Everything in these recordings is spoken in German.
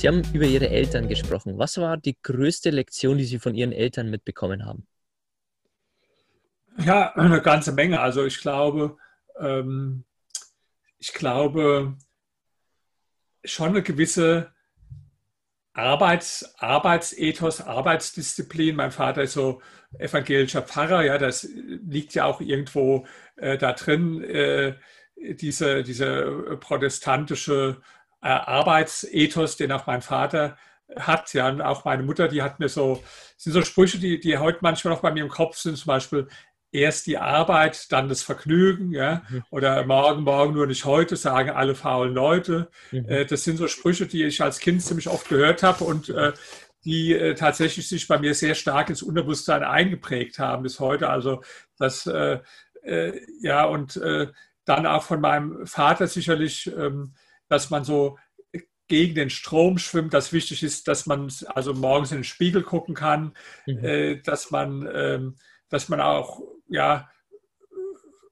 Sie haben über Ihre Eltern gesprochen. Was war die größte Lektion, die Sie von Ihren Eltern mitbekommen haben? Ja, eine ganze Menge. Also ich glaube, ähm, ich glaube schon eine gewisse Arbeits, Arbeitsethos, Arbeitsdisziplin. Mein Vater ist so evangelischer Pfarrer, ja, das liegt ja auch irgendwo äh, da drin, äh, diese, diese protestantische äh, Arbeitsethos, den auch mein Vater hat, ja, und auch meine Mutter, die hat mir so, sind so Sprüche, die, die heute manchmal noch bei mir im Kopf sind, zum Beispiel, erst die Arbeit, dann das Vergnügen, ja, mhm. oder morgen, morgen nur nicht heute, sagen alle faulen Leute. Mhm. Äh, das sind so Sprüche, die ich als Kind ziemlich oft gehört habe und äh, die äh, tatsächlich sich bei mir sehr stark ins Unterbewusstsein eingeprägt haben bis heute. Also das, ja, und dann auch von meinem Vater sicherlich, ähm, dass man so gegen den Strom schwimmt, dass wichtig ist, dass man also morgens in den Spiegel gucken kann, mhm. dass man, ähm, dass man auch ja,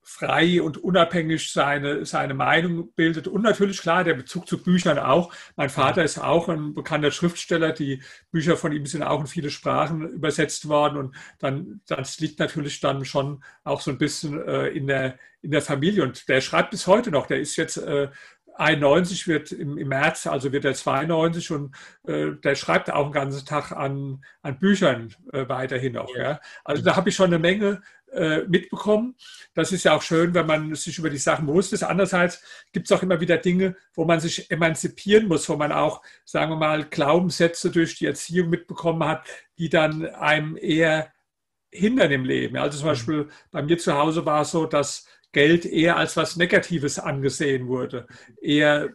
frei und unabhängig seine, seine Meinung bildet. Und natürlich, klar, der Bezug zu Büchern auch. Mein Vater ist auch ein bekannter Schriftsteller. Die Bücher von ihm sind auch in viele Sprachen übersetzt worden. Und dann, das liegt natürlich dann schon auch so ein bisschen äh, in, der, in der Familie. Und der schreibt bis heute noch. Der ist jetzt äh, 91 wird im, im, März, also wird er 92 und äh, der schreibt auch einen ganzen Tag an, an Büchern äh, weiterhin noch. Ja. ja. Also da habe ich schon eine Menge äh, mitbekommen. Das ist ja auch schön, wenn man sich über die Sachen bewusst ist. Andererseits gibt es auch immer wieder Dinge, wo man sich emanzipieren muss, wo man auch, sagen wir mal, Glaubenssätze durch die Erziehung mitbekommen hat, die dann einem eher hindern im Leben. Also zum mhm. Beispiel bei mir zu Hause war es so, dass Geld eher als was Negatives angesehen wurde. Eher,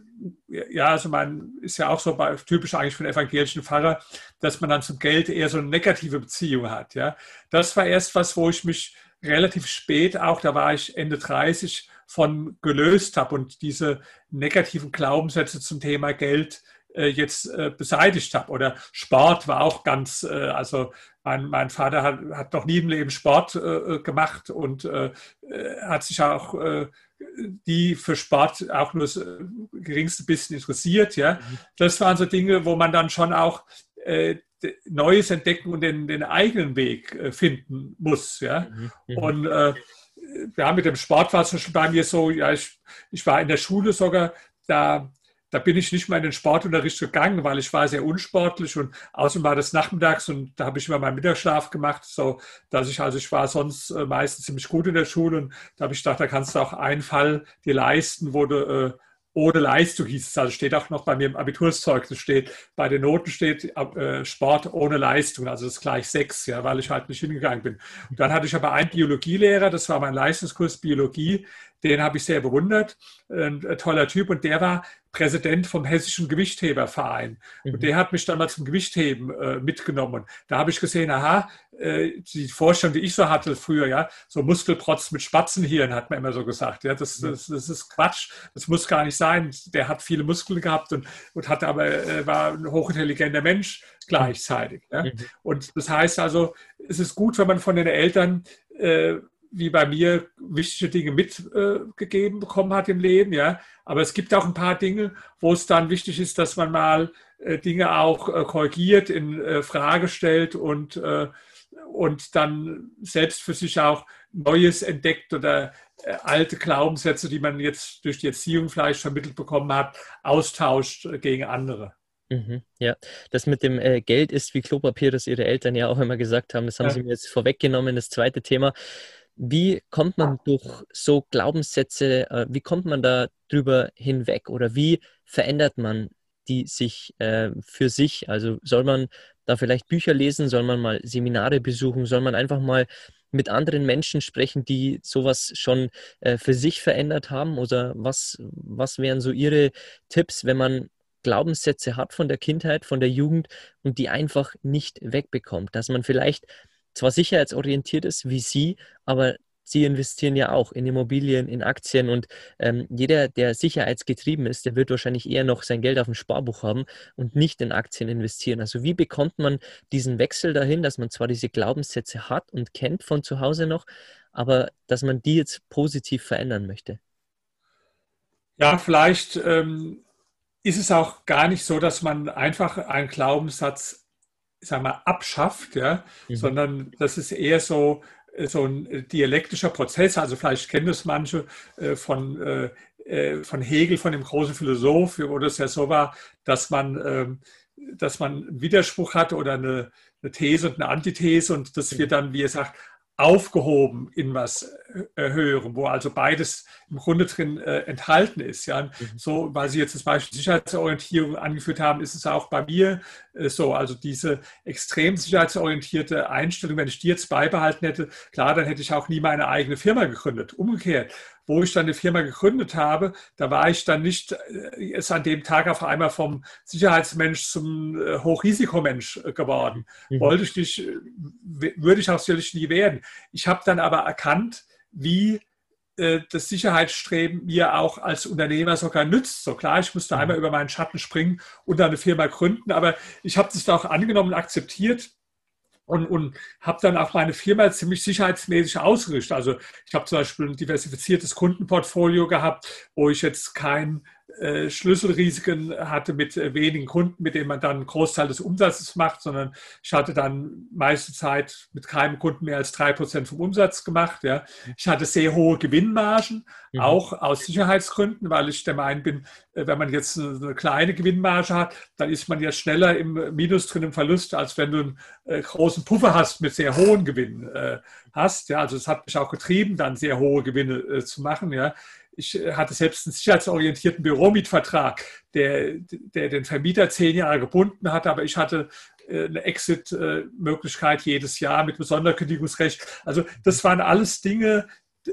ja, also man ist ja auch so bei, typisch eigentlich für den evangelischen Pfarrer, dass man dann zum Geld eher so eine negative Beziehung hat. Ja, das war erst was, wo ich mich relativ spät auch, da war ich Ende 30, von gelöst habe und diese negativen Glaubenssätze zum Thema Geld jetzt äh, beseitigt habe. Oder Sport war auch ganz, äh, also mein, mein Vater hat, hat noch nie im Leben Sport gemacht und hat sich auch die für Sport auch nur das geringste bisschen interessiert. Ja. Mhm. Das waren so Dinge, wo man dann schon auch Neues entdecken und den, den eigenen Weg finden muss. Ja. Mhm. mhm. Und äh, ja, mit dem Sport war es Beispiel bei mir so, ja, ich, ich war in der Schule sogar, da da bin ich nicht mal in den Sportunterricht gegangen, weil ich war sehr unsportlich und außerdem war das nachmittags und da habe ich immer meinen Mittagsschlaf gemacht, so dass ich also ich war sonst äh, meistens ziemlich gut in der Schule und da habe ich gedacht, da kannst du auch einen Fall dir leisten, wo du äh, ohne Leistung hieß es, also steht auch noch bei mir im Abiturzeugnis steht, bei den Noten steht äh, Sport ohne Leistung, also das ist gleich sechs, ja, weil ich halt nicht hingegangen bin. Und dann hatte ich aber einen Biologielehrer, das war mein Leistungskurs Biologie, den habe ich sehr bewundert, ein, ein toller Typ und der war Präsident vom Hessischen Gewichtheberverein. Mhm. Und der hat mich dann mal zum Gewichtheben äh, mitgenommen. Da habe ich gesehen, aha, äh, die Vorstellung, die ich so hatte früher, ja, so Muskelprotz mit Spatzenhirn, hat man immer so gesagt. Ja, das, mhm. das, das ist Quatsch. Das muss gar nicht sein. Der hat viele Muskeln gehabt und, und hat aber, äh, war ein hochintelligenter Mensch gleichzeitig. Ja. Mhm. Und das heißt also, es ist gut, wenn man von den Eltern äh, wie bei mir wichtige Dinge mitgegeben äh, bekommen hat im Leben, ja. Aber es gibt auch ein paar Dinge, wo es dann wichtig ist, dass man mal äh, Dinge auch äh, korrigiert, in äh, Frage stellt und, äh, und dann selbst für sich auch Neues entdeckt oder äh, alte Glaubenssätze, die man jetzt durch die Erziehung vielleicht vermittelt bekommen hat, austauscht gegen andere. Mhm, ja, das mit dem äh, Geld ist wie Klopapier, das Ihre Eltern ja auch immer gesagt haben. Das haben ja. Sie mir jetzt vorweggenommen, das zweite Thema. Wie kommt man durch so Glaubenssätze, äh, wie kommt man da drüber hinweg oder wie verändert man die sich äh, für sich? Also soll man da vielleicht Bücher lesen, soll man mal Seminare besuchen, soll man einfach mal mit anderen Menschen sprechen, die sowas schon äh, für sich verändert haben? Oder was, was wären so Ihre Tipps, wenn man Glaubenssätze hat von der Kindheit, von der Jugend und die einfach nicht wegbekommt? Dass man vielleicht zwar sicherheitsorientiert ist wie Sie, aber Sie investieren ja auch in Immobilien, in Aktien und ähm, jeder, der sicherheitsgetrieben ist, der wird wahrscheinlich eher noch sein Geld auf dem Sparbuch haben und nicht in Aktien investieren. Also wie bekommt man diesen Wechsel dahin, dass man zwar diese Glaubenssätze hat und kennt von zu Hause noch, aber dass man die jetzt positiv verändern möchte? Ja, vielleicht ähm, ist es auch gar nicht so, dass man einfach einen Glaubenssatz sagen wir, abschafft, ja, mhm. sondern das ist eher so, so ein dialektischer Prozess. Also vielleicht kennen das manche äh, von, äh, äh, von Hegel, von dem großen Philosoph, wo das ja so war, dass man, ähm, dass man einen Widerspruch hatte oder eine, eine These und eine Antithese und das wird dann, wie er sagt, aufgehoben in was äh, hören, wo also beides im Grunde drin äh, enthalten ist. Ja? Mhm. So, weil Sie jetzt das Beispiel Sicherheitsorientierung angeführt haben, ist es auch bei mir äh, so. Also diese extrem sicherheitsorientierte Einstellung, wenn ich die jetzt beibehalten hätte, klar, dann hätte ich auch nie meine eigene Firma gegründet. Umgekehrt, wo ich dann eine Firma gegründet habe, da war ich dann nicht äh, ist an dem Tag auf einmal vom Sicherheitsmensch zum äh, Hochrisikomensch äh, geworden. Mhm. Wollte ich nicht, würde ich auch sicherlich nie werden. Ich habe dann aber erkannt, wie das Sicherheitsstreben mir auch als Unternehmer sogar nützt. So klar, ich musste mhm. einmal über meinen Schatten springen und eine Firma gründen, aber ich habe das auch angenommen und akzeptiert und, und habe dann auch meine Firma ziemlich sicherheitsmäßig ausgerichtet. Also ich habe zum Beispiel ein diversifiziertes Kundenportfolio gehabt, wo ich jetzt kein Schlüsselrisiken hatte mit äh, wenigen Kunden, mit denen man dann einen Großteil des Umsatzes macht, sondern ich hatte dann meiste Zeit mit keinem Kunden mehr als drei Prozent vom Umsatz gemacht. Ja. Ich hatte sehr hohe Gewinnmargen, mhm. auch aus Sicherheitsgründen, weil ich der Meinung bin, äh, wenn man jetzt eine kleine Gewinnmarge hat, dann ist man ja schneller im Minus drin, im Verlust, als wenn du einen großen Puffer hast mit sehr hohen Gewinnen hast. Ja. Also es hat mich auch getrieben, dann sehr hohe Gewinne zu machen. Ja ich äh, hatte selbst einen sicherheitsorientierten Büromietvertrag, der, der den Vermieter zehn Jahre gebunden hatte, aber ich hatte äh, eine Exit-Möglichkeit jedes Jahr mit besonderem Kündigungsrecht. Also das waren alles Dinge,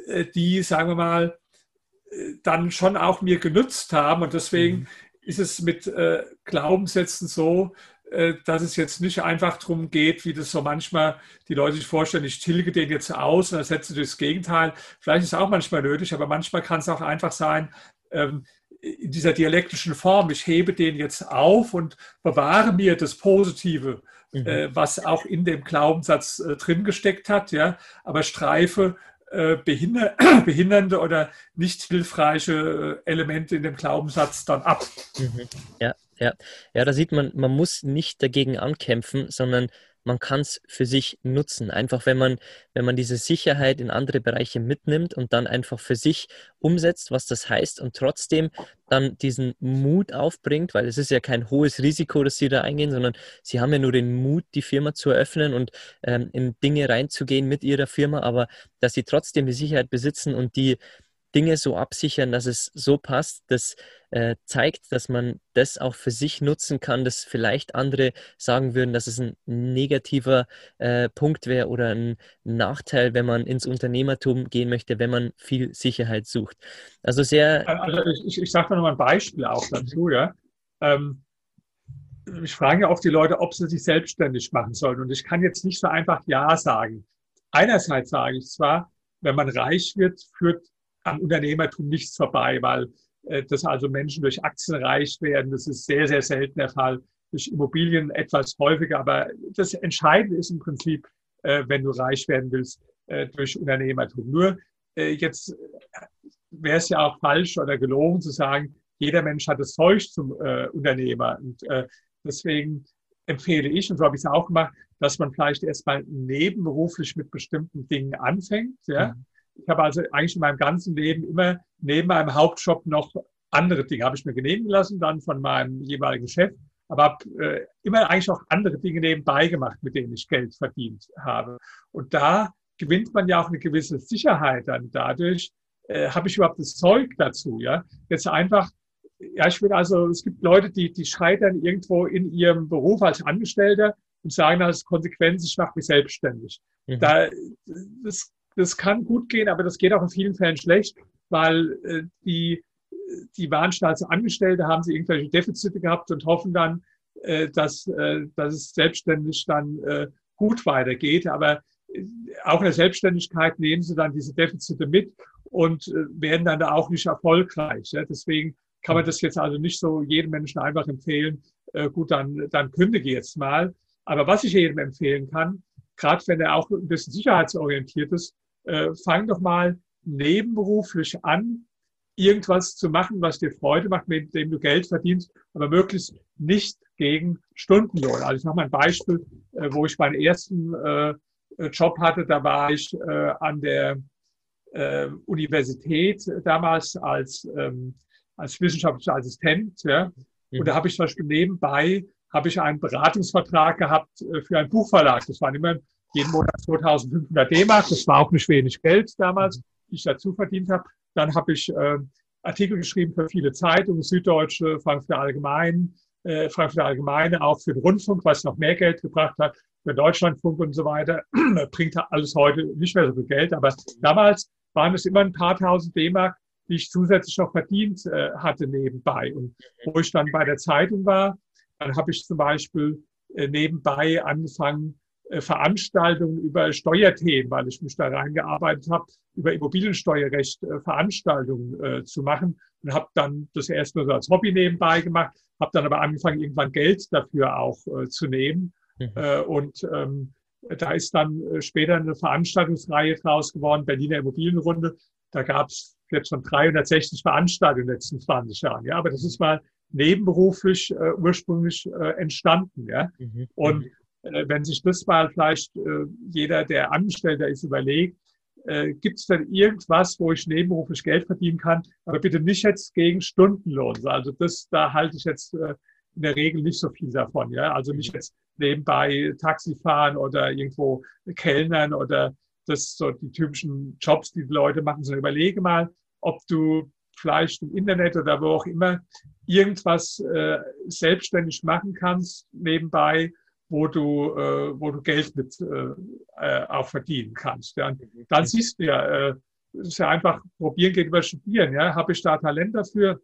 äh, die, sagen wir mal, dann schon auch mir genützt haben. Und deswegen mhm. ist es mit Glaubenssätzen so, dass es jetzt nicht einfach darum geht, wie das so manchmal die Leute sich vorstellen, ich tilge den jetzt aus und ersetze das Gegenteil. Vielleicht ist es auch manchmal nötig, aber manchmal kann es auch einfach sein, ähm, in dieser dialektischen Form, ich hebe den jetzt auf und bewahre mir das Positive, mhm. Äh, was auch in dem Glaubenssatz äh, drin gesteckt hat, ja, aber streife behinder behindernde oder nicht hilfreiche Elemente in dem Glaubenssatz dann ab. Mhm. Ja, ja, ja, da sieht man, man muss nicht dagegen ankämpfen, sondern man kann es für sich nutzen. Einfach wenn man, wenn man diese Sicherheit in andere Bereiche mitnimmt und dann einfach für sich umsetzt, was das heißt und trotzdem dann diesen Mut aufbringt, weil es ist ja kein hohes Risiko, dass sie da eingehen, sondern sie haben ja nur den Mut, die Firma zu eröffnen und ähm, in Dinge reinzugehen mit ihrer Firma, aber dass sie trotzdem die Sicherheit besitzen und die Dinge so absichern, dass es so passt, das äh, zeigt, dass man das auch für sich nutzen kann, dass vielleicht andere sagen würden, dass es ein negativer äh, Punkt wäre oder ein Nachteil, wenn man ins Unternehmertum gehen möchte, wenn man viel Sicherheit sucht. Also sehr. Also ich, ich sage mal noch mal ein Beispiel auch dazu, ja. Ähm, ich frage ja oft die Leute, ob sie sich selbstständig machen sollen. Und ich kann jetzt nicht so einfach Ja sagen. Einerseits sage ich zwar, wenn man reich wird, führt am Unternehmertum nichts vorbei, weil äh, dass also Menschen durch Aktien reich werden, das ist sehr, sehr selten der Fall. Durch Immobilien etwas häufiger, aber das Entscheidende ist im Prinzip, äh, wenn du reich werden willst, äh, durch Unternehmertum. Nur jetzt wäre es ja auch falsch oder gelogen zu sagen, jeder Mensch hat das Zeug zum Unternehmer. Und deswegen empfehle ich, und so habe ich es auch gemacht, dass man vielleicht erstmal nebenberuflich mit bestimmten Dingen anfängt. Ja? Mhm ich habe also eigentlich in meinem ganzen Leben immer neben meinem Hauptjob noch andere Dinge, habe ich mir genehmigen lassen, dann von meinem jeweiligen Chef, aber habe äh, immer eigentlich auch andere Dinge nebenbei gemacht, mit denen ich Geld verdient habe. Und da gewinnt man ja auch eine gewisse Sicherheit dann dadurch, äh, habe ich überhaupt das Zeug dazu, ja. Jetzt einfach, ja, ich will also, es gibt Leute, die, die scheitern irgendwo in ihrem Beruf als Angestellter und sagen als Konsequenz, ich mache mich selbstständig. Mhm. Da, das, das kann gut gehen, aber das geht auch in vielen Fällen schlecht, weil äh, die, die waren schon als Angestellte, haben sie irgendwelche Defizite gehabt und hoffen dann, äh, dass, äh, dass es selbstständig dann äh, gut weitergeht. Aber äh, auch in der Selbstständigkeit nehmen sie dann diese Defizite mit und äh, werden dann da auch nicht erfolgreich. Ja? Deswegen kann man das jetzt also nicht so jedem Menschen einfach empfehlen, äh, gut, dann, dann kündige jetzt mal. Aber was ich jedem empfehlen kann, gerade wenn er auch ein bisschen sicherheitsorientiert ist, äh, fang doch mal nebenberuflich an, irgendwas zu machen, was dir Freude macht, mit dem du Geld verdienst, aber möglichst nicht gegen Stundenlohn. Also ich mache mal ein Beispiel, äh, wo ich meinen ersten äh, Job hatte, da war ich äh, an der äh, Universität damals als, ähm, als wissenschaftlicher Assistent. Ja? Und da mhm. habe ich zum Beispiel nebenbei habe ich einen Beratungsvertrag gehabt äh, für einen Buchverlag. Das waren immer jeden Monat 2500 D-Mark. Das war auch nicht wenig Geld damals, die ich dazu verdient habe. Dann habe ich äh, Artikel geschrieben für viele Zeitungen, Süddeutsche, Frankfurter Allgemein, äh, Frankfurter Allgemeine, auch für den Rundfunk, was noch mehr Geld gebracht hat, für Deutschlandfunk und so weiter. Bringt alles heute nicht mehr so viel Geld, aber damals waren es immer ein paar tausend D-Mark, die ich zusätzlich noch verdient äh, hatte nebenbei. Und wo ich dann bei der Zeitung war, dann habe ich zum Beispiel äh, nebenbei angefangen, äh, Veranstaltungen über Steuerthemen, weil ich mich da reingearbeitet habe, über Immobiliensteuerrecht äh, Veranstaltungen zu machen und habe dann das erst nur so als Hobby nebenbei gemacht, habe dann aber angefangen, irgendwann Geld dafür auch zu nehmen. Mhm. Und ähm, da ist dann später eine Veranstaltungsreihe draus geworden, Berliner Immobilienrunde. Da gab es jetzt schon 360 Veranstaltungen in den letzten 20 Jahren. Ja, aber das ist mal nebenberuflich äh, ursprünglich äh, entstanden. Ja? Mhm. Und mhm. äh, wenn sich das mal vielleicht äh, jeder, der Angestellter ist, überlegt, äh, gibt es denn irgendwas, wo ich nebenberuflich Geld verdienen kann, aber bitte nicht jetzt gegen Stundenlohn. Also das, da halte ich jetzt äh, in der Regel nicht so viel davon. Ja? Also nicht mhm. jetzt nebenbei Taxi fahren oder irgendwo Kellnern oder das so die typischen Jobs, die die Leute machen, sondern überlege mal, ob du vielleicht im Internet oder wo auch immer irgendwas äh, selbstständig machen kannst nebenbei, wo du, äh, wo du Geld mit äh, äh auch verdienen kannst. Ja. Dann siehst du ja, äh, es ist ja einfach probieren geht über studieren. Ja. Habe ich da Talent dafür?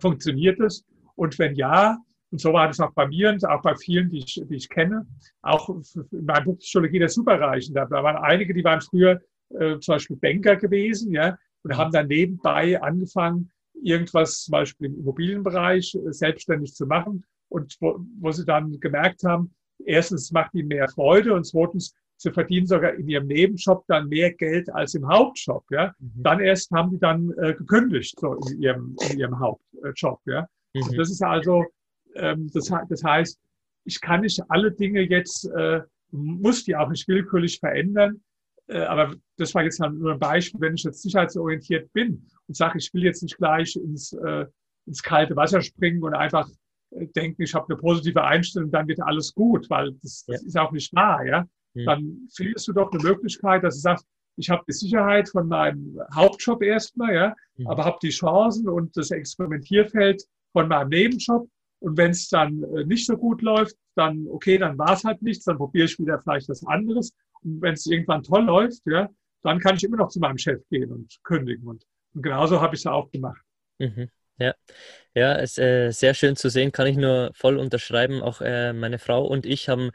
Funktioniert es? Und wenn ja, und so war das auch bei mir und auch bei vielen, die ich, die ich kenne, auch in meinem Buch Psychologie der Superreichen, da, da waren einige, die waren früher äh, zum Beispiel Banker gewesen, ja, und haben dann nebenbei angefangen, irgendwas zum Beispiel im Immobilienbereich äh, selbstständig zu machen und wo, wo sie dann gemerkt haben, erstens macht ihnen mehr Freude und zweitens, sie verdienen sogar in ihrem Nebenjob dann mehr Geld als im Hauptjob. Ja? Mhm. Dann erst haben die dann äh, gekündigt so in ihrem, in ihrem Hauptjob. Ja? Mhm. das ist also, ähm, das, das heißt, ich kann nicht alle Dinge jetzt, äh, muss die auch nicht willkürlich verändern. Äh, aber das war jetzt nur ein Beispiel, wenn ich jetzt sicherheitsorientiert bin und sage, ich will jetzt nicht gleich ins, äh, ins kalte Wasser springen und einfach äh, denken, ich habe eine positive Einstellung, dann wird alles gut, weil das, das ja. ist auch nicht wahr. Ja? Mhm. Dann findest du doch eine Möglichkeit, dass du sagst, ich habe die Sicherheit von meinem Hauptjob erstmal, ja, mhm. aber habe die Chancen und das Experimentierfeld von meinem Nebenjob. Und wenn es dann äh, nicht so gut läuft, dann okay, dann war es halt nichts, dann probiere ich wieder vielleicht was anderes. Wenn es irgendwann toll läuft, ja, dann kann ich immer noch zu meinem Chef gehen und kündigen. Und, und genauso habe ich es auch gemacht. Mhm. Ja, ja, ist äh, sehr schön zu sehen, kann ich nur voll unterschreiben. Auch äh, meine Frau und ich haben,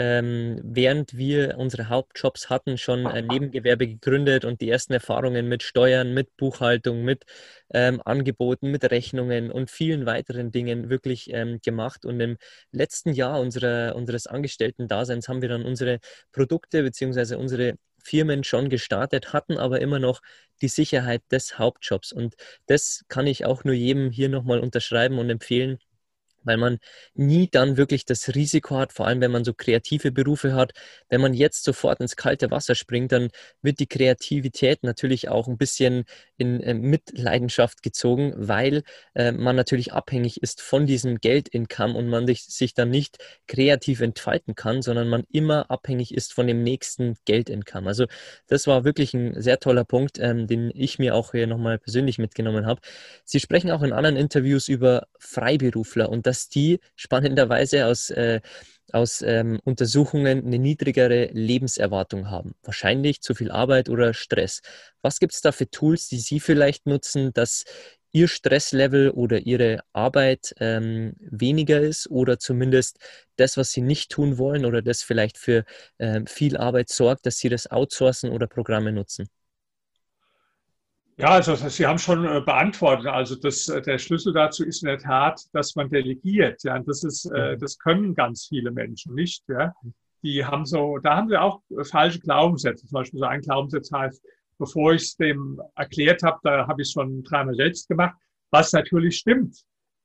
ähm, während wir unsere Hauptjobs hatten, schon ein Nebengewerbe gegründet und die ersten Erfahrungen mit Steuern, mit Buchhaltung, mit ähm, Angeboten, mit Rechnungen und vielen weiteren Dingen wirklich ähm, gemacht. Und im letzten Jahr unserer, unseres Angestellten-Daseins haben wir dann unsere Produkte bzw. unsere Firmen schon gestartet, hatten aber immer noch die Sicherheit des Hauptjobs. Und das kann ich auch nur jedem hier nochmal unterschreiben und empfehlen, weil man nie dann wirklich das Risiko hat, vor allem wenn man so kreative Berufe hat. Wenn man jetzt sofort ins kalte Wasser springt, dann wird die Kreativität natürlich auch ein bisschen in äh, Mitleidenschaft gezogen, weil äh, man natürlich abhängig ist von diesem Geldincome und man sich dann nicht kreativ entfalten kann, sondern man immer abhängig ist von dem nächsten Geldincome. Also das war wirklich ein sehr toller Punkt, ähm, den ich mir auch hier nochmal persönlich mitgenommen habe. Sie sprechen auch in anderen Interviews über Freiberufler und das dass die spannenderweise aus, äh, aus ähm, Untersuchungen eine niedrigere Lebenserwartung haben. Wahrscheinlich zu viel Arbeit oder Stress. Was gibt es da für Tools, die Sie vielleicht nutzen, dass Ihr Stresslevel oder Ihre Arbeit ähm, weniger ist oder zumindest das, was Sie nicht tun wollen oder das vielleicht für ähm, viel Arbeit sorgt, dass Sie das outsourcen oder Programme nutzen? Ja, also Sie haben schon äh, beantwortet. Also das, äh, der Schlüssel dazu ist in der Tat, dass man delegiert. Ja, und das ist, äh, mhm. das können ganz viele Menschen nicht. Ja, die haben so, da haben sie auch falsche Glaubenssätze. Zum Beispiel so ein Glaubenssatz heißt, bevor ich es dem erklärt habe, da habe ich es schon dreimal selbst gemacht, was natürlich stimmt.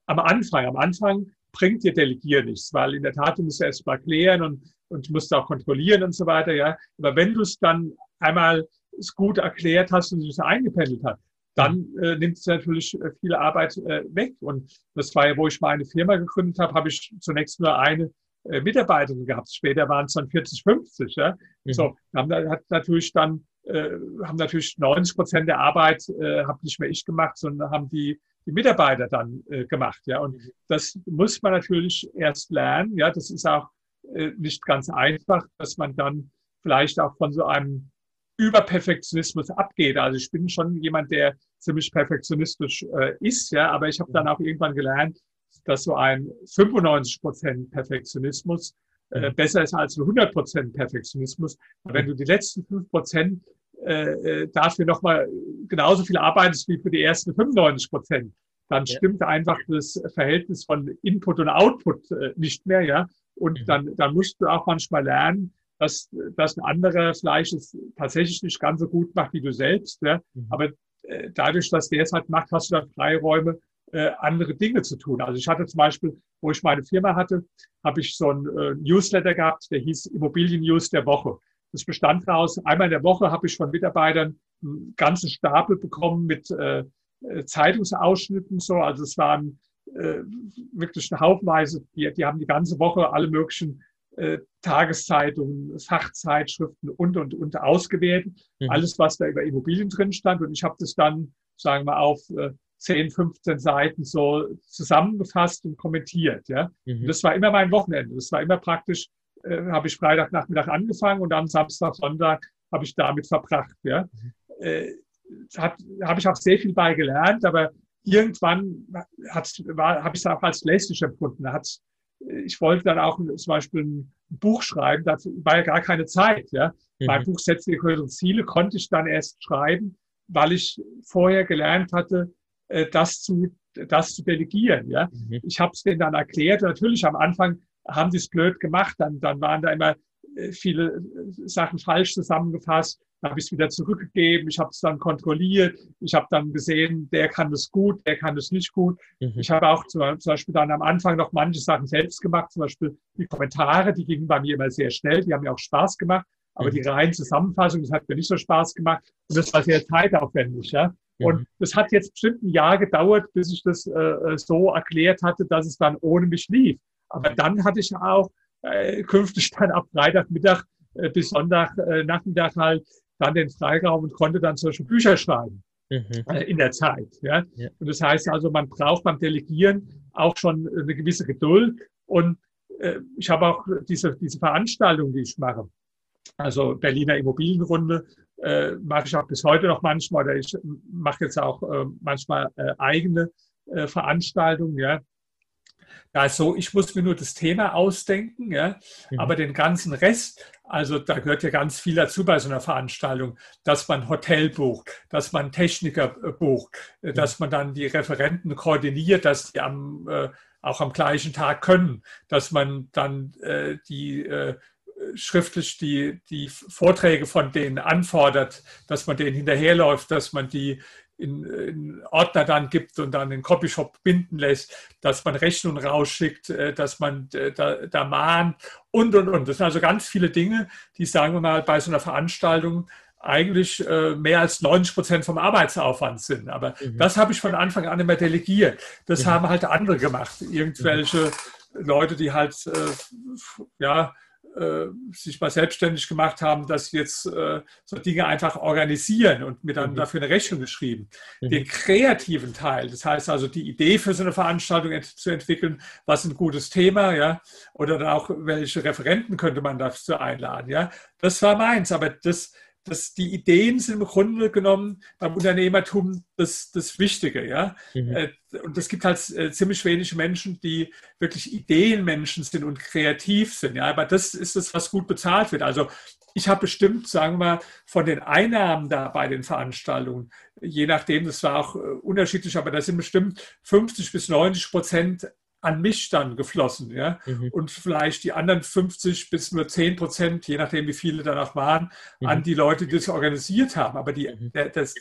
Am Anfang, am Anfang bringt dir Delegieren nichts, weil in der Tat du musst erst mal erklären und, und musst auch kontrollieren und so weiter. Ja, aber wenn du es dann einmal es gut erklärt hast und sich eingependelt hat, dann äh, nimmt es natürlich äh, viel Arbeit äh, weg. Und das war ja, wo ich meine Firma gegründet habe, habe ich zunächst nur eine äh, Mitarbeiterin gehabt. Später waren es dann 40, 50. Ja? Mhm. So, haben, hat natürlich dann äh, haben natürlich 90 Prozent der Arbeit äh, habe nicht mehr ich gemacht, sondern haben die die Mitarbeiter dann äh, gemacht. Ja, und mhm. das muss man natürlich erst lernen. Ja, das ist auch äh, nicht ganz einfach, dass man dann vielleicht auch von so einem über Perfektionismus abgeht. Also ich bin schon jemand, der ziemlich perfektionistisch äh, ist, ja, aber ich habe dann auch irgendwann gelernt, dass so ein 95 Prozent Perfektionismus äh, besser ist als ein 100 Prozent Perfektionismus. Wenn du die letzten 5 Prozent äh, äh, dafür nochmal genauso viel arbeitest wie für die ersten 95 Prozent, dann ja. stimmt einfach das Verhältnis von Input und Output äh, nicht mehr, ja. Und mhm. dann, dann musst du auch manchmal lernen, dass, dass ein anderer vielleicht es tatsächlich nicht ganz so gut macht wie du selbst. Ja? Mhm. Aber äh, dadurch, dass der es halt macht, hast du dann Freiräume, äh, andere Dinge zu tun. Also ich hatte zum Beispiel, wo ich meine Firma hatte, habe ich so ein äh, Newsletter gehabt, der hieß Immobilien News der Woche. Das bestand daraus, einmal in der Woche habe ich von Mitarbeitern einen ganzen Stapel bekommen mit äh, äh Zeitungsausschnitten. So, also es waren äh, wirklich eine Haufenweise, die, die haben die ganze Woche alle möglichen Tageszeitungen, Fachzeitschriften und, und, und ausgewählt. Mhm. Alles, was da über Immobilien drin stand. Und ich habe das dann, sagen wir, auf äh, 10, 15 Seiten so zusammengefasst und kommentiert. Ja? Mhm. das war immer mein Wochenende. Das war immer praktisch, äh, habe ich Freitagnachmittag angefangen und dann Samstag, Sonntag habe ich damit verbracht. Ja? Mhm. Äh, habe ich auch sehr viel bei gelernt, aber irgendwann habe ich es auch als lästig empfunden. Da hat ich wollte dann auch zum Beispiel ein Buch schreiben, dazu war ja gar keine Zeit. Ja. Mhm. Mein Buch Setze die größeren Ziele konnte ich dann erst schreiben, weil ich vorher gelernt hatte, äh, das zu, das zu delegieren. Ja. Mhm. Ich habe es denen dann erklärt. Natürlich am Anfang haben die es blöd gemacht, dann, dann waren da immer äh, viele äh, Sachen falsch zusammengefasst. Habe ich es wieder zurückgegeben. Ich habe es dann kontrolliert. Ich habe dann gesehen, der kann es gut, der kann es nicht gut. Mhm. Ich habe auch zum, Beispiel dann am Anfang noch manche Sachen selbst gemacht. Zum Beispiel die Kommentare, die gingen bei mir immer sehr schnell. Die haben mir auch Spaß gemacht. Aber mhm. die reinen Zusammenfassung, das hat mir nicht so Spaß gemacht. Und das war sehr zeitaufwendig. Ja? Mhm. Und das hat jetzt bestimmt ein Jahr gedauert, bis ich das äh, so erklärt hatte, dass es dann ohne mich lief. Aber dann hatte ich auch äh, künftig dann ab Freitagmittag äh, bis Sonntag äh, Nachmittag halt dann den Freiraum und konnte dann solche Bücher schreiben mhm. äh, in der Zeit. Ja? ja? Und das heißt also, man braucht beim Delegieren auch schon eine gewisse Geduld. Und äh, ich habe auch diese, diese Veranstaltung, die ich mache, also Berliner Immobilienrunde, äh, mache ich auch bis heute noch manchmal, oder ich mache jetzt auch äh, manchmal äh, eigene äh, Veranstaltungen, ja. Also ich muss mir nur das Thema ausdenken, ja, mhm. aber den ganzen Rest, also da gehört ja ganz viel dazu bei so einer Veranstaltung, dass man Hotel bucht, dass man Techniker äh, bucht, mhm. dass man dann die Referenten koordiniert, dass die am, äh, auch am gleichen Tag können, dass man dann äh, die äh, schriftlich die, die Vorträge von denen anfordert, dass man denen hinterherläuft, dass man die in, in Ordner dann gibt und dann in Copyshop binden lässt, dass man Rechnungen rausschickt, äh, dass man äh, da, da mahnt und, und, und. Das sind also ganz viele Dinge, die, sagen wir mal, bei so einer Veranstaltung eigentlich äh, mehr als 90 Prozent vom Arbeitsaufwand sind. Aber mhm. das habe ich von Anfang an immer delegiert. Das mhm. haben halt andere gemacht. Irgendwelche mhm. Leute, die halt, ja, sich mal selbstständig gemacht haben, dass sie jetzt äh, so Dinge einfach organisieren und mir dann mhm. dafür eine Rechnung geschrieben. Mhm. Den kreativen Teil, das heißt also die Idee für so eine Veranstaltung ent zu entwickeln, was ein gutes Thema, ja, oder dann auch welche Referenten könnte man dazu einladen, ja, das war meins, aber das dass die Ideen sind im Grunde genommen beim Unternehmertum das, das Wichtige. Ja? Mhm. Äh, und es gibt halt äh, ziemlich wenige Menschen, die wirklich Ideenmenschen sind und kreativ sind. Ja? Aber das ist das, was gut bezahlt wird. Also ich habe bestimmt, sagen wir, von den Einnahmen da bei den Veranstaltungen, je nachdem, das war auch äh, unterschiedlich, aber da sind bestimmt 50 bis 90 Prozent an mich dann geflossen. Ja? Mhm. Und vielleicht die anderen 50 bis nur 10 Prozent, je nachdem, wie viele danach waren, mhm. an die Leute, die das organisiert haben. Aber die, mhm. das,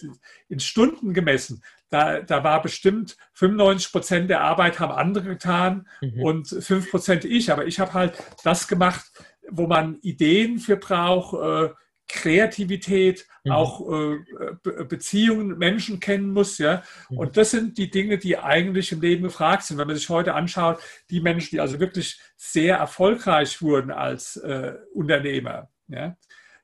in Stunden gemessen, da, da war bestimmt 95 Prozent der Arbeit haben andere getan mhm. und 5 Prozent ich. Aber ich habe halt das gemacht, wo man Ideen für braucht, äh, Kreativität, mhm. auch äh, Beziehungen, Menschen kennen muss. Ja? Mhm. Und das sind die Dinge, die eigentlich im Leben gefragt sind. Wenn man sich heute anschaut, die Menschen, die also wirklich sehr erfolgreich wurden als äh, Unternehmer, ja?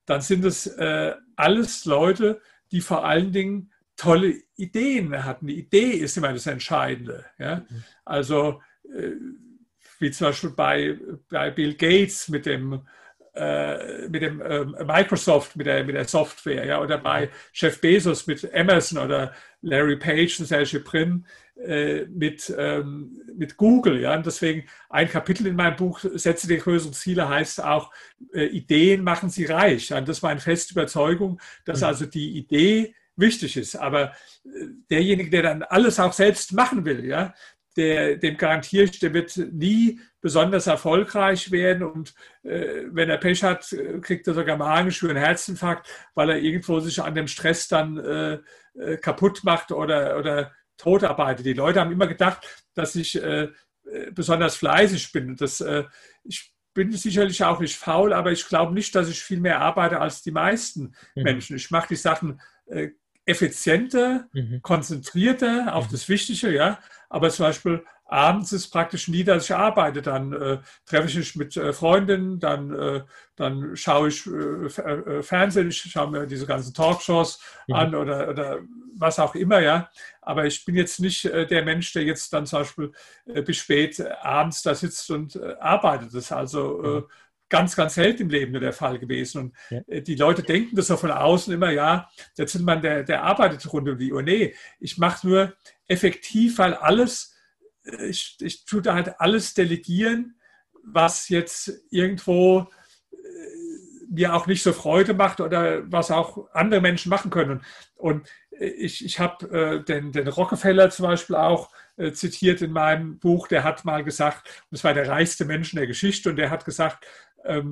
dann sind es äh, alles Leute, die vor allen Dingen tolle Ideen hatten. Die Idee ist immer das Entscheidende. Ja? Mhm. Also äh, wie zum Beispiel bei, bei Bill Gates mit dem äh, mit dem äh, Microsoft, mit der, mit der Software, ja, oder bei Jeff Bezos mit Amazon oder Larry Page und Sergey Brin äh, mit, ähm, mit Google. Ja. Und deswegen ein Kapitel in meinem Buch, Setze die größeren Ziele, heißt auch, äh, Ideen machen sie reich. Ja. Und das war eine feste Überzeugung, dass mhm. also die Idee wichtig ist. Aber äh, derjenige, der dann alles auch selbst machen will, ja, der, dem garantiere ich, der wird nie besonders erfolgreich werden und äh, wenn er Pech hat, kriegt er sogar Magenschwür, einen Herzinfarkt, weil er irgendwo sich an dem Stress dann äh, äh, kaputt macht oder, oder tot arbeitet. Die Leute haben immer gedacht, dass ich äh, besonders fleißig bin. Das, äh, ich bin sicherlich auch nicht faul, aber ich glaube nicht, dass ich viel mehr arbeite als die meisten mhm. Menschen. Ich mache die Sachen äh, effizienter, mhm. konzentrierter auf mhm. das Wichtige, ja. Aber zum Beispiel abends ist praktisch nie, dass ich arbeite. Dann äh, treffe ich mich mit äh, Freundinnen, dann, äh, dann schaue ich äh, äh, Fernsehen, ich schaue mir diese ganzen Talkshows mhm. an oder, oder was auch immer, ja. Aber ich bin jetzt nicht äh, der Mensch, der jetzt dann zum Beispiel bis spät abends da sitzt und arbeitet. Das ist also mhm ganz, ganz selten im Leben nur der Fall gewesen. Und ja. Äh, die Leute denken das so von außen immer, ja, jetzt sind man, der, der arbeitet rund um die Uhr. Nee, ich mache nur effektiv, weil alles, äh, ich, ich tue da halt alles delegieren, was jetzt irgendwo äh, mir auch nicht so Freude macht oder was auch andere Menschen machen können. Und ich, ich habe äh, den, den Rockefeller zum Beispiel auch äh, zitiert in meinem Buch, der hat mal gesagt, und das war der reichste Mensch in der Geschichte, und der hat gesagt,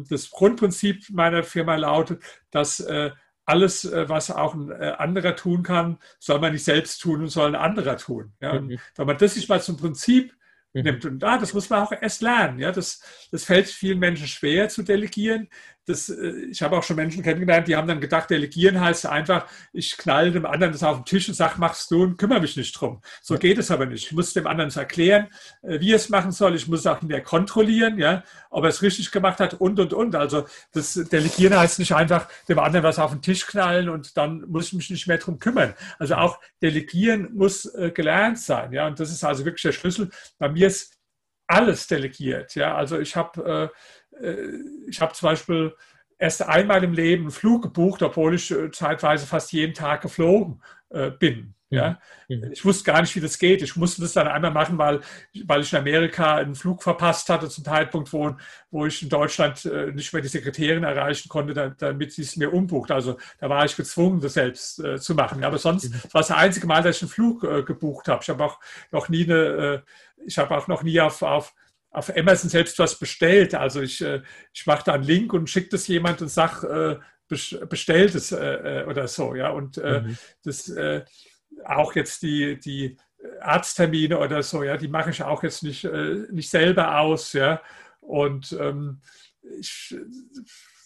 das Grundprinzip meiner Firma lautet, dass äh, alles, äh, was auch ein äh, anderer tun kann, soll man nicht selbst tun und soll ein anderer tun. Ja? Mhm. Wenn man das nicht mal zum Prinzip mhm. nimmt, und da, das muss man auch erst lernen. Ja? Das, das fällt vielen Menschen schwer zu delegieren das, äh, ich habe auch schon Menschen kennengelernt, die haben dann gedacht, delegieren heißt einfach, ich knall dem anderen das auf den Tisch und sage, machst du und kümmere mich nicht drum. So geht es aber nicht. Ich muss dem anderen erklären, äh, wie er es machen soll. Ich muss es auch hinterher kontrollieren, ja, ob er es richtig gemacht hat und, und, und. Also das Delegieren heißt nicht einfach, dem anderen was auf den Tisch knallen und dann muss ich mich nicht mehr drum kümmern. Also auch Delegieren muss äh, gelernt sein, ja, und das ist also wirklich der Schlüssel. Bei mir ist alles delegiert, ja. Also ich habe äh, ich habe zum Beispiel erst einmal im Leben einen Flug gebucht, obwohl ich äh, zeitweise fast jeden Tag geflogen äh, bin. Ja? Mhm. Ich wusste gar nicht, wie das geht. Ich musste das dann einmal machen, weil, weil ich in Amerika einen Flug verpasst hatte zum Zeitpunkt, wo, wo ich in Deutschland nicht mehr die Sekretärin erreichen konnte, damit sie es mir umbucht. Also da war ich gezwungen, das selbst äh, zu machen. Ja, aber sonst mhm. war es das einzige Mal, dass ich einen Flug äh, gebucht habe. Ich habe auch noch nie eine, ich habe auch noch nie auf, auf auf Amazon selbst was bestellt. Also ich, äh, ich mache da einen Link und schicke das jemand und sage, äh, bestellt es äh, oder so. Ja, und mhm. das auch jetzt die, die Arzttermine oder so, ja, die mache ich auch jetzt nicht, nicht selber aus, ja. Und ähm, ich,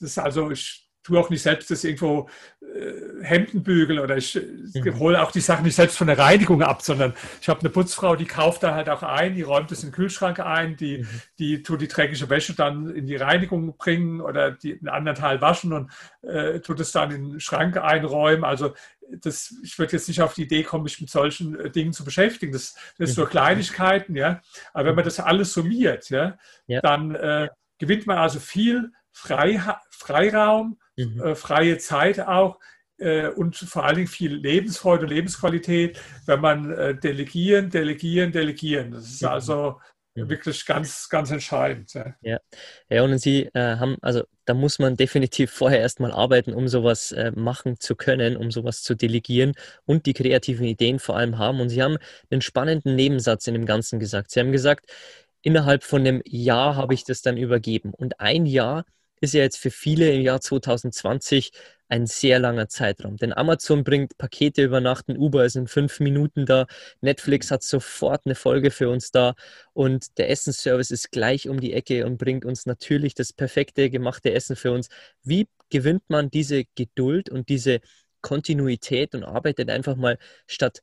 das ist also, ich tue auch nicht selbst das irgendwo äh, Hemden bügeln oder ich mhm. hole auch die Sachen nicht selbst von der Reinigung ab, sondern ich habe eine Putzfrau, die kauft da halt auch ein, die räumt es in den Kühlschrank ein, die, mhm. die tut die dreckige Wäsche dann in die Reinigung bringen oder die einen anderen Teil waschen und äh, tut es dann in den Schrank einräumen. Also das, ich würde jetzt nicht auf die Idee kommen, mich mit solchen äh, Dingen zu beschäftigen. Das, das sind nur mhm. Kleinigkeiten, ja. Aber wenn man das alles summiert, ja, ja. dann äh, gewinnt man also viel Freira Freiraum, mhm. äh, freie Zeit auch äh, und vor allen Dingen viel Lebensfreude und Lebensqualität, wenn man äh, delegieren, delegieren, delegieren. Das ist mhm. also. Wirklich ganz, ganz entscheidend. Ja, ja. und Sie äh, haben, also da muss man definitiv vorher erstmal arbeiten, um sowas äh, machen zu können, um sowas zu delegieren und die kreativen Ideen vor allem haben. Und Sie haben einen spannenden Nebensatz in dem Ganzen gesagt. Sie haben gesagt, innerhalb von einem Jahr habe ich das dann übergeben. Und ein Jahr ist ja jetzt für viele im Jahr 2020 ein sehr langer Zeitraum. Denn Amazon bringt Pakete über Nacht, ein Uber ist in fünf Minuten da, Netflix hat sofort eine Folge für uns da und der Essensservice ist gleich um die Ecke und bringt uns natürlich das perfekte gemachte Essen für uns. Wie gewinnt man diese Geduld und diese Kontinuität und arbeitet einfach mal statt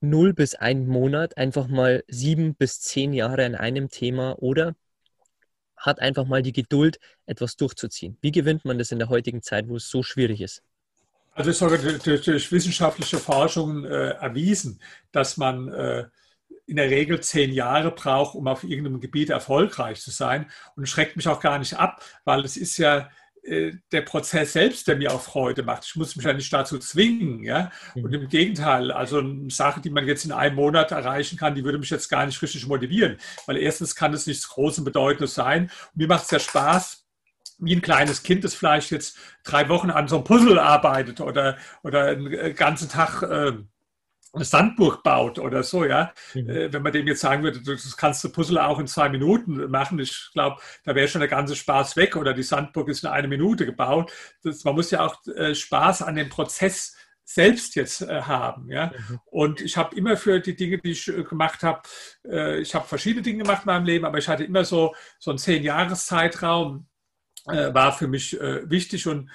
null bis ein Monat einfach mal sieben bis zehn Jahre an einem Thema oder hat einfach mal die Geduld, etwas durchzuziehen. Wie gewinnt man das in der heutigen Zeit, wo es so schwierig ist? Also es ist durch, wissenschaftliche Forschung äh, erwiesen, dass man äh, in der Regel zehn Jahre braucht, um auf irgendeinem Gebiet erfolgreich zu sein. Und schreckt mich auch gar nicht ab, weil es ist ja der Prozess selbst, der mir auch Freude macht. Ich muss mich ja nicht dazu zwingen. Ja? Und mhm. im Gegenteil, also eine Sache, die man jetzt in einem Monat erreichen kann, die würde mich jetzt gar nicht richtig motivieren. Weil erstens kann es nichts Großes und Bedeutendes sein. Und mir macht es ja Spaß, wie ein kleines Kind, das vielleicht jetzt drei Wochen an so einem Puzzle arbeitet oder, oder einen äh, ganzen Tag äh, eine Sandburg baut oder so, ja. Mhm. Äh, wenn man dem jetzt sagen würde, das kannst du Puzzle auch in zwei Minuten machen, ich glaube, da wäre schon der ganze Spaß weg oder die Sandburg ist in eine Minute gebaut. Das, man muss ja auch äh, Spaß an dem Prozess selbst jetzt äh, haben. Ja? Mhm. Und ich habe immer für die Dinge, die ich äh, gemacht habe, äh, ich habe verschiedene Dinge gemacht in meinem Leben, aber ich hatte immer so, so einen Zehn-Jahres-Zeitraum, äh, war für mich wichtig. Und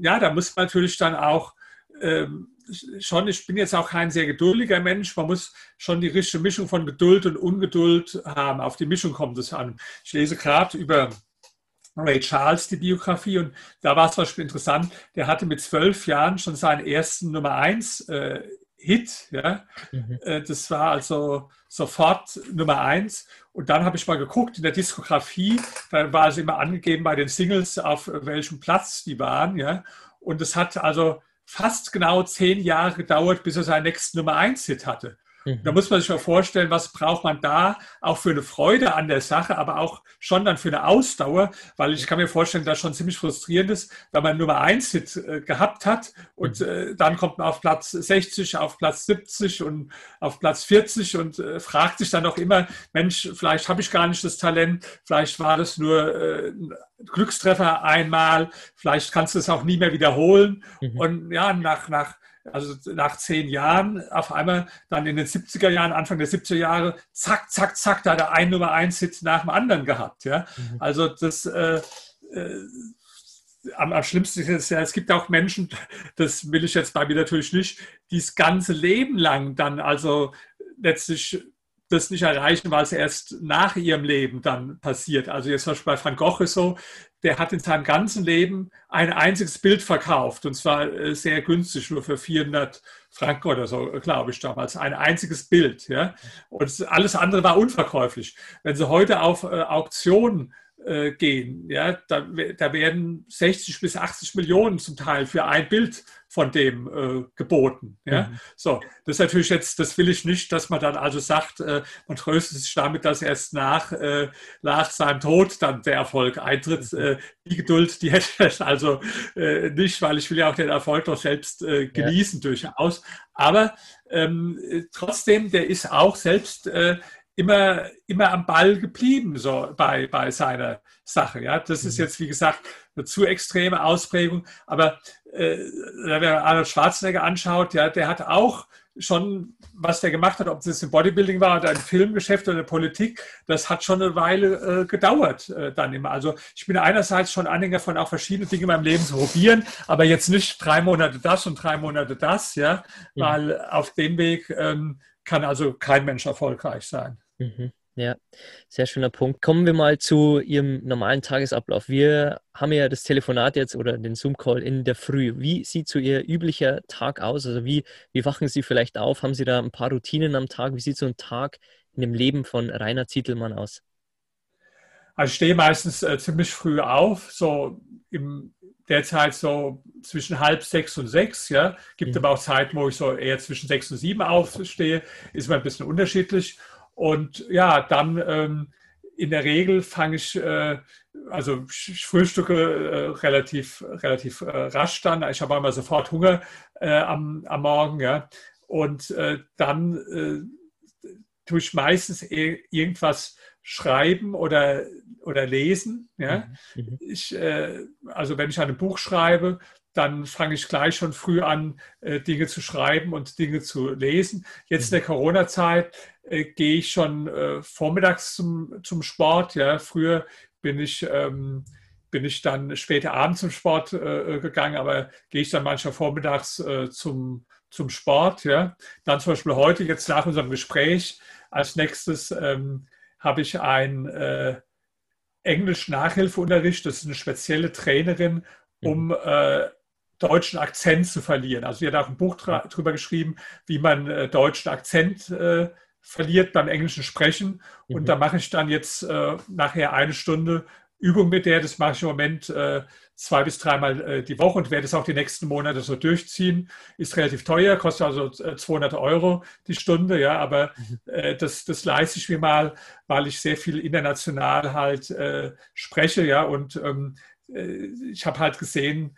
ja, da muss man natürlich dann auch ähm, schon, ich bin jetzt auch kein sehr geduldiger Mensch. Man muss schon die richtige Mischung von Geduld und Ungeduld haben. Auf die Mischung kommt es an. Ich lese gerade über Ray Charles die Biografie und da war es zum Beispiel interessant. Der hatte mit zwölf Jahren schon seinen ersten Nummer eins äh, Hit. Ja? Mhm. Äh, das war also sofort Nummer eins. Und dann habe ich mal geguckt in der Diskografie, da war es immer angegeben bei den Singles, auf welchem Platz die waren. Ja? Und es hat also fast genau zehn Jahre gedauert, bis er seinen nächsten Nummer 1 Hit hatte. Mhm. Da muss man sich mal vorstellen, was braucht man da auch für eine Freude an der Sache, aber auch schon dann für eine Ausdauer, weil ich kann mir vorstellen, dass schon ziemlich frustrierend ist, wenn man Nummer 1 Hit äh, gehabt hat und mhm. äh, dann kommt man auf Platz 60, auf Platz 70 und auf Platz 40 und äh, fragt sich dann auch immer, Mensch, vielleicht habe ich gar nicht das Talent, vielleicht war das nur Glückstreffer einmal, vielleicht kannst du es auch nie mehr wiederholen. Mhm. Und ja, nach, nach, also nach zehn Jahren, auf einmal dann in den 70er Jahren, Anfang der 70er Jahre, zack, zack, zack, da hat er ein Nummer eins Hit nach dem anderen gehabt. Ja? Mhm. Also das äh, äh, am, am, schlimmsten ist ja, es gibt auch Menschen, das will ich jetzt bei mir natürlich nicht, die das ganze Leben lang dann also letztlich das nicht erreichen, weil es erst nach ihrem Leben dann passiert. Also jetzt zum Beispiel bei Van Gogh ist so, der hat in seinem ganzen Leben ein einziges Bild verkauft und zwar äh, sehr günstig, nur für 400 Franken oder so, glaube ich damals. Ein einziges Bild. Ja? Und alles andere war unverkäuflich. Wenn Sie heute auf äh, Auktionen äh, gehen. Ja, da, da, werden 60 bis 80 Millionen zum Teil für ein Bild von dem äh, geboten. Ja? Mhm. So, das ist natürlich jetzt, das will ich nicht, dass man dann also sagt, äh, man tröstet sich damit, dass erst nach, äh, nach seinem Tod dann der Erfolg eintritt. Mhm. Äh, die Geduld, die hätte ich also nicht, weil ich will ja auch den Erfolg doch selbst genießen ja. durchaus. Aber ähm, trotzdem, der ist auch selbst immer, immer am Ball geblieben, so bei, bei seiner Sache. Ja, das ist mhm. jetzt, wie gesagt, eine zu extreme Ausprägung. Aber äh, wenn man Arnold Schwarzenegger anschaut, ja, der hat auch schon, was der gemacht hat, ob es im Bodybuilding war oder im Filmgeschäft oder in der Politik, das hat schon eine Weile äh, gedauert äh, dann immer. Also ich bin einerseits schon Anhänger von auch verschiedene Dinge in meinem Leben zu probieren, aber jetzt nicht drei Monate das und drei Monate das, ja, mhm. weil auf dem Weg ähm, kann also kein Mensch erfolgreich sein. Mhm. Ja, sehr schöner Punkt. Kommen wir mal zu Ihrem normalen Tagesablauf. Wir haben ja das Telefonat jetzt oder den Zoom-Call in der Früh. Wie sieht so Ihr üblicher Tag aus? Also wie, wie wachen Sie vielleicht auf? Haben Sie da ein paar Routinen am Tag? Wie sieht so ein Tag in dem Leben von Rainer Zietelmann aus? Also ich stehe meistens äh, ziemlich früh auf, so im derzeit so zwischen halb sechs und sechs. Ja, gibt mhm. aber auch Zeiten, wo ich so eher zwischen sechs und sieben aufstehe. Ist mal ein bisschen unterschiedlich. Und ja, dann ähm, in der Regel fange ich, äh, also ich frühstücke äh, relativ, relativ äh, rasch dann. Ich habe einmal sofort Hunger äh, am, am Morgen. Ja. Und äh, dann äh, tue ich meistens e irgendwas schreiben oder, oder lesen. Ja. Mhm. mhm. Ich, also wenn ich ein Buch schreibe, dann fange ich gleich schon früh an, äh, Dinge zu schreiben und Dinge zu lesen. Jetzt in der mhm. Corona-Zeit äh, gehe ich schon äh, vormittags zum, zum Sport. Ja. Früher bin ich, ähm, bin ich dann später abends zum Sport äh, gegangen, aber gehe ich dann manchmal vormittags äh, zum, zum Sport. Ja. Dann zum Beispiel heute, jetzt nach unserem Gespräch, als nächstes ähm, habe ich ein äh, Englisch-Nachhilfeunterricht. Das ist eine spezielle Trainerin, um mhm. äh, deutschen Akzent zu verlieren. Also sie hat auch ein Buch darüber geschrieben, wie man äh, deutschen Akzent äh, verliert beim englischen Sprechen. Mhm. Und da mache ich dann jetzt äh, nachher eine Stunde Übung mit der. Das mache ich im Moment äh, zwei bis dreimal äh, die Woche und werde es auch die nächsten Monate so durchziehen. Ist relativ teuer, kostet also 200 äh, Euro die Stunde, ja, aber mhm. das, das leiste ich mir mal, weil ich sehr viel international halt spreche, ja, und ähm, ich habe halt gesehen,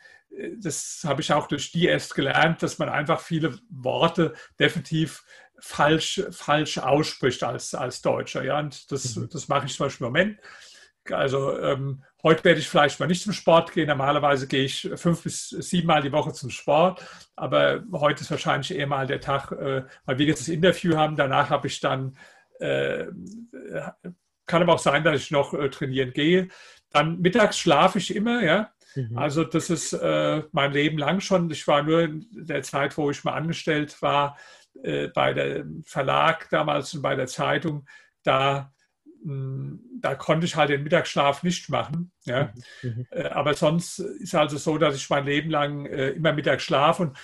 das habe ich auch durch die erst gelernt, dass man einfach viele Worte definitiv falsch, falsch ausspricht als, als Deutscher. Ja? Und das, mhm. das mache ich zum Beispiel im Moment. Also ähm, heute werde ich vielleicht mal nicht zum Sport gehen. Normalerweise gehe ich fünf bis sieben Mal die Woche zum Sport. Aber heute ist wahrscheinlich eher mal der Tag, äh, weil wir jetzt das Interview haben. Danach habe ich dann, äh, kann aber auch sein, dass ich noch äh, trainieren gehe. Dann mittags schlafe ich immer, ja. Mhm. Also das ist mein Leben lang schon. Ich war nur in der Zeit, wo ich mal angestellt war, bei dem Verlag damals und bei der Zeitung, da, da konnte ich halt den Mittagsschlaf nicht machen. Ja? Mhm. mhm. Äh, aber sonst ist also so, dass ich mein Leben lang äh, immer mittags schlafe und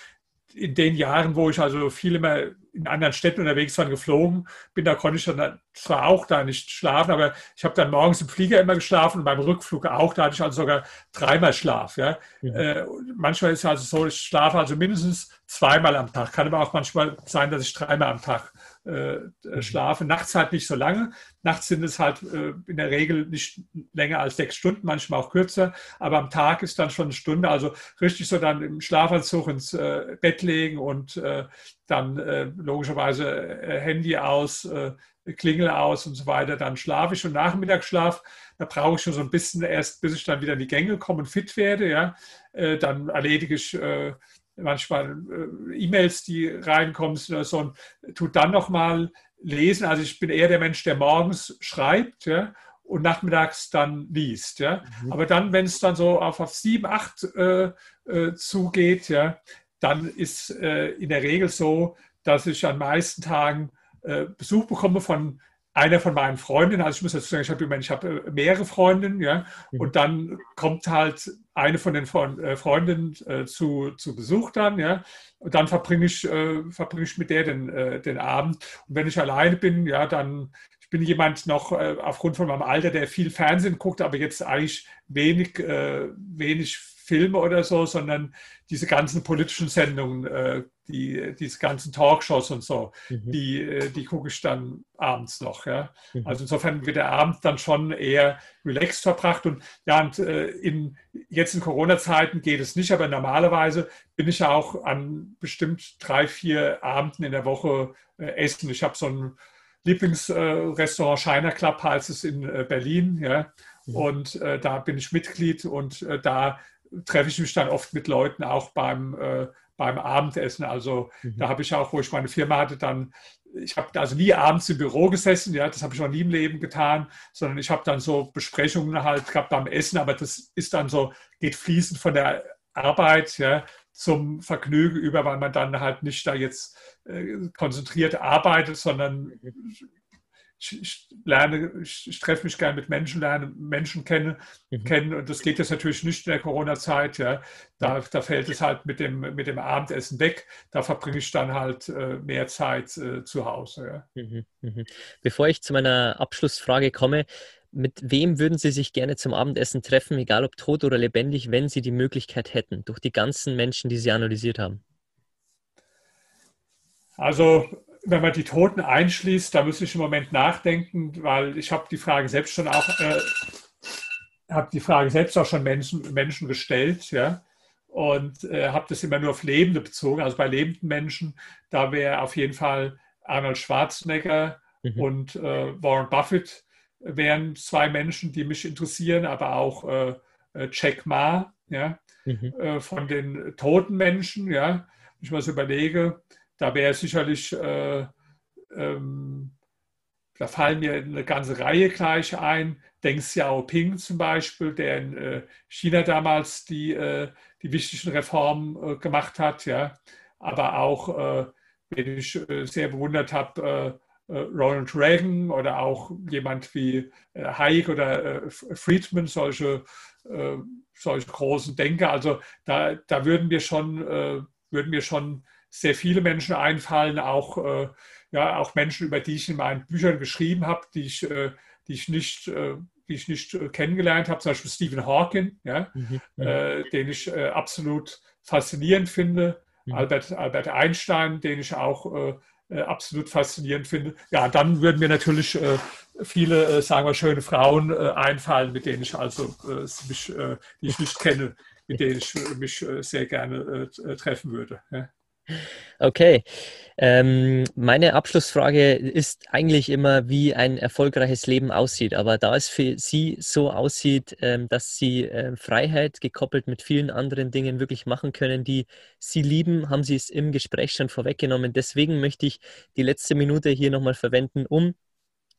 in den Jahren, wo ich also viel immer in anderen Städten unterwegs war, geflogen bin, da konnte ich dann zwar auch da nicht schlafen, aber ich habe dann morgens im Flieger immer geschlafen und beim Rückflug auch, da hatte ich also sogar dreimal Schlaf. Ja. Mhm. Äh, manchmal ist es also so, ich schlafe also mindestens zweimal am Tag. Kann aber auch manchmal sein, dass ich dreimal am Tag äh. Schlafe. Nachts halt nicht so lange. Nachts sind es halt äh, in der Regel nicht länger als sechs Stunden, manchmal auch kürzer. Aber am Tag ist dann schon eine Stunde. Also richtig so dann im Schlafanzug ins äh, Bett legen und äh, dann äh, logischerweise Handy aus, Klingel aus und so weiter. Dann schlafe ich und Nachmittagsschlaf. Da brauche ich schon so ein bisschen erst, bis ich dann wieder in die Gänge komme und fit werde. Ja, dann erledige ich manchmal äh, E-Mails, die reinkommen oder so, und tut dann nochmal lesen. Also ich bin eher der Mensch, der morgens schreibt ja, und nachmittags dann liest. Ja. Mhm. Aber dann, wenn es dann so auf, auf sieben, acht äh, äh, zugeht, ja, dann ist äh, in der Regel so, dass ich an meisten Tagen äh, Besuch bekomme von einer von meinen Freundinnen, also ich muss dazu sagen, ich habe ich hab äh, mehrere Freundinnen, ja, mhm. und dann kommt halt eine von den äh, Freundinnen äh, zu, zu Besuch dann, ja, und dann verbringe ich, äh, verbringe ich mit der den, äh, den Abend. Und wenn ich alleine bin, ja, dann, ich bin jemand noch äh, aufgrund von meinem Alter, der viel Fernsehen guckt, aber jetzt eigentlich wenig, wenig Filme oder so, sondern diese ganzen politischen Sendungen, äh, die, diese ganzen Talkshows und so, mhm. die, äh, die gucke ich dann abends noch. Ja? Mhm. Also insofern wird der Abend dann schon eher relaxed verbracht. Und ja, und äh, in, jetzt in Corona-Zeiten geht es nicht, aber normalerweise bin ich auch an bestimmt drei, vier Abenden in der Woche äh, essen. Ich habe so ein Lieblingsrestaurant Shiner Club heißt es in Berlin, ja. Mhm. Und äh, da bin ich Mitglied und äh, da treffe ich mich dann oft mit Leuten auch beim, äh, beim Abendessen. Also mhm. da habe ich auch, wo ich meine Firma hatte, dann, ich habe also nie abends im Büro gesessen, ja, das habe ich noch nie im Leben getan, sondern ich habe dann so Besprechungen halt gehabt beim Essen, aber das ist dann so, geht fließend von der Arbeit, ja, zum Vergnügen über, weil man dann halt nicht da jetzt äh, konzentriert arbeitet, sondern ich, ich lerne, ich, ich, treffe mich gerne mit Menschen, lerne Menschen kennen, mhm. kennen und das geht jetzt natürlich nicht in der Corona-Zeit. Ja. Da, da fällt es halt mit dem, mit dem Abendessen weg. Da verbringe ich dann halt äh, mehr Zeit äh, zu Hause. Ja. Mhm. Mhm. Bevor ich zu meiner Abschlussfrage komme, mit wem würden Sie sich gerne zum Abendessen treffen, egal ob tot oder lebendig, wenn Sie die Möglichkeit hätten, durch die ganzen Menschen, die Sie analysiert haben? Also, wenn man die Toten einschließt, da muss ich im Moment nachdenken, weil ich habe die Frage selbst schon auch, äh, habe die Frage selbst auch schon Menschen, Menschen gestellt, ja, und äh, habe das immer nur auf Lebende bezogen. Also bei lebenden Menschen, da wäre auf jeden Fall Arnold Schwarzenegger mhm. und äh, Warren Buffett wären zwei Menschen, die mich interessieren, aber auch äh, äh, Jack Ma, ja, mhm. äh, von den toten Menschen, ja, wenn ich mal so überlege, da wäre sicherlich, äh, ähm, da fallen mir eine ganze Reihe gleich ein. Deng Xiaoping zum Beispiel, der in äh, China damals die, äh, die wichtigen Reformen gemacht hat, ja, aber auch, wenn ich sehr bewundert habe, äh, Ronald Reagan oder auch jemand wie äh, Hayek oder äh, Friedman, solche, solche großen Denker. Also da, da würden mir schon, würden mir schon sehr viele Menschen einfallen, auch, ja, auch Menschen, über die ich in meinen Büchern geschrieben habe, die ich, die ich nicht die ich nicht kennengelernt habe, zum Beispiel Stephen Hawking, ja, mhm. äh, den ich äh, absolut faszinierend finde, mhm. Albert, Albert Einstein, den ich auch äh, äh, absolut faszinierend finde. Ja, dann würden mir natürlich äh, viele, äh, sagen wir, schöne Frauen äh, einfallen, mit denen ich also äh, mich, äh, die ich nicht kenne, mit denen ich mich sehr gerne treffen würde. Ja. Okay. Ähm, meine Abschlussfrage ist eigentlich immer, wie ein erfolgreiches Leben aussieht. Aber da es für Sie so aussieht, ähm, dass Sie äh, Freiheit gekoppelt mit vielen anderen Dingen wirklich machen können, die Sie lieben, haben Sie es im Gespräch schon vorweggenommen. Deswegen möchte ich die letzte Minute hier nochmal verwenden, um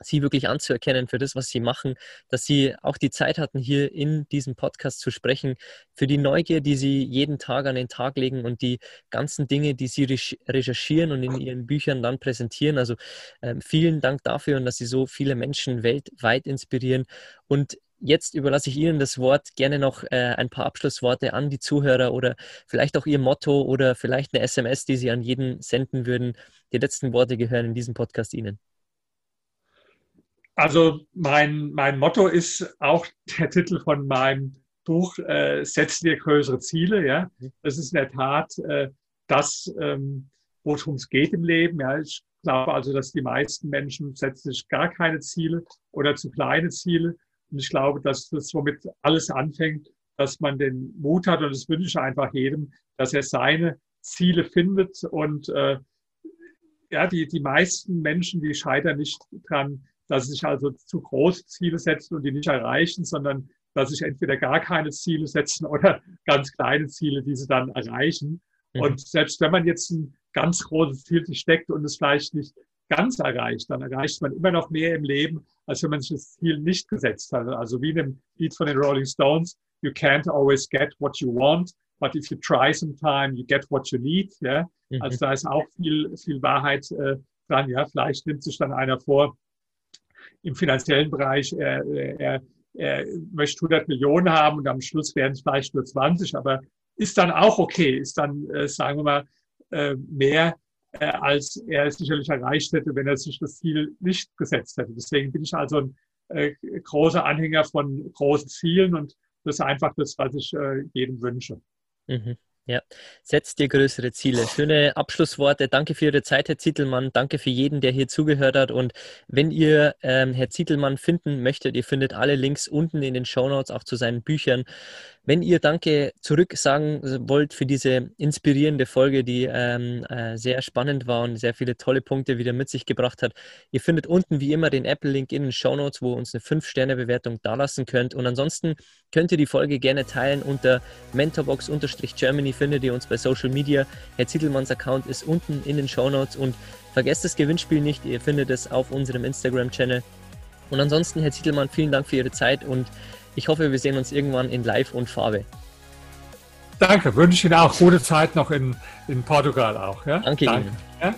sie wirklich anzuerkennen für das, was sie machen, dass sie auch die Zeit hatten, hier in diesem Podcast zu sprechen, für die Neugier, die sie jeden Tag an den Tag legen und die ganzen Dinge, die sie recherchieren und in ihren Büchern dann präsentieren. Also ähm, vielen Dank dafür und dass sie so viele Menschen weltweit inspirieren. Und Jetzt überlasse ich Ihnen das Wort, gerne noch äh, ein paar Abschlussworte an die Zuhörer oder vielleicht auch Ihr Motto oder vielleicht eine SMS, die Sie an jeden senden würden. Die letzten Worte gehören in diesem Podcast Ihnen. Also mein, mein Motto ist auch der Titel von meinem Buch, äh, Setzen wir größere Ziele. Ja? Das ist in der Tat äh, das, ähm, worum es geht im Leben. Ja? Ich glaube also, dass die meisten Menschen setzen sich gar keine Ziele oder zu kleine Ziele. Und ich glaube, dass das womit alles anfängt, dass man den Mut hat, und das wünsche ich einfach jedem, dass er seine Ziele findet. Und äh, ja, die, die meisten Menschen, die scheitern nicht dran, dass sich also zu große Ziele setzen und die nicht erreichen, sondern dass sich entweder gar keine Ziele setzen oder ganz kleine Ziele, die sie dann erreichen. Mhm. Und selbst wenn man jetzt ein ganz großes Ziel steckt und es vielleicht nicht ganz erreicht, dann erreicht man immer noch mehr im Leben, als wenn man sich das Ziel nicht gesetzt hat. Also wie in dem Lied von den Rolling Stones, you can't always get what you want, but if you try sometime, you get what you need. Ja? Mhm. Also da ist auch viel, viel Wahrheit äh, dran. Ja, vielleicht nimmt sich dann einer vor, im finanziellen Bereich, er, er, er möchte 100 Millionen haben und am Schluss werden es vielleicht nur 20, aber ist dann auch okay, ist dann, äh, sagen wir mal, äh, mehr, äh, als er sicherlich erreicht hätte, wenn er sich das Ziel nicht gesetzt hätte. Deswegen bin ich also ein großer Anhänger von großen Zielen und das ist einfach das, was ich jedem wünsche. Mhm. Ja, setzt dir größere Ziele. Schöne Abschlussworte. Danke für Ihre Zeit, Herr Zietelmann. Danke für jeden, der hier zugehört hat. Und wenn ihr ähm, Herr Zietelmann finden möchtet, ihr findet alle Links unten in den Show Notes, auch zu seinen Büchern. Wenn ihr Danke zurück sagen wollt für diese inspirierende Folge, die ähm, äh, sehr spannend war und sehr viele tolle Punkte wieder mit sich gebracht hat, ihr findet unten wie immer den Apple-Link in den Show Notes, wo ihr uns eine 5-Sterne-Bewertung dalassen könnt. Und ansonsten könnt ihr die Folge gerne teilen unter Mentorbox-Germany findet ihr uns bei Social Media. Herr Zietelmanns Account ist unten in den Show Notes und vergesst das Gewinnspiel nicht, ihr findet es auf unserem Instagram-Channel. Und ansonsten, Herr Zietelmann, vielen Dank für Ihre Zeit und ich hoffe, wir sehen uns irgendwann in Live und Farbe. Danke, wünsche Ihnen auch gute Zeit noch in, in Portugal auch. Ja? Danke, Danke Ihnen. Ja?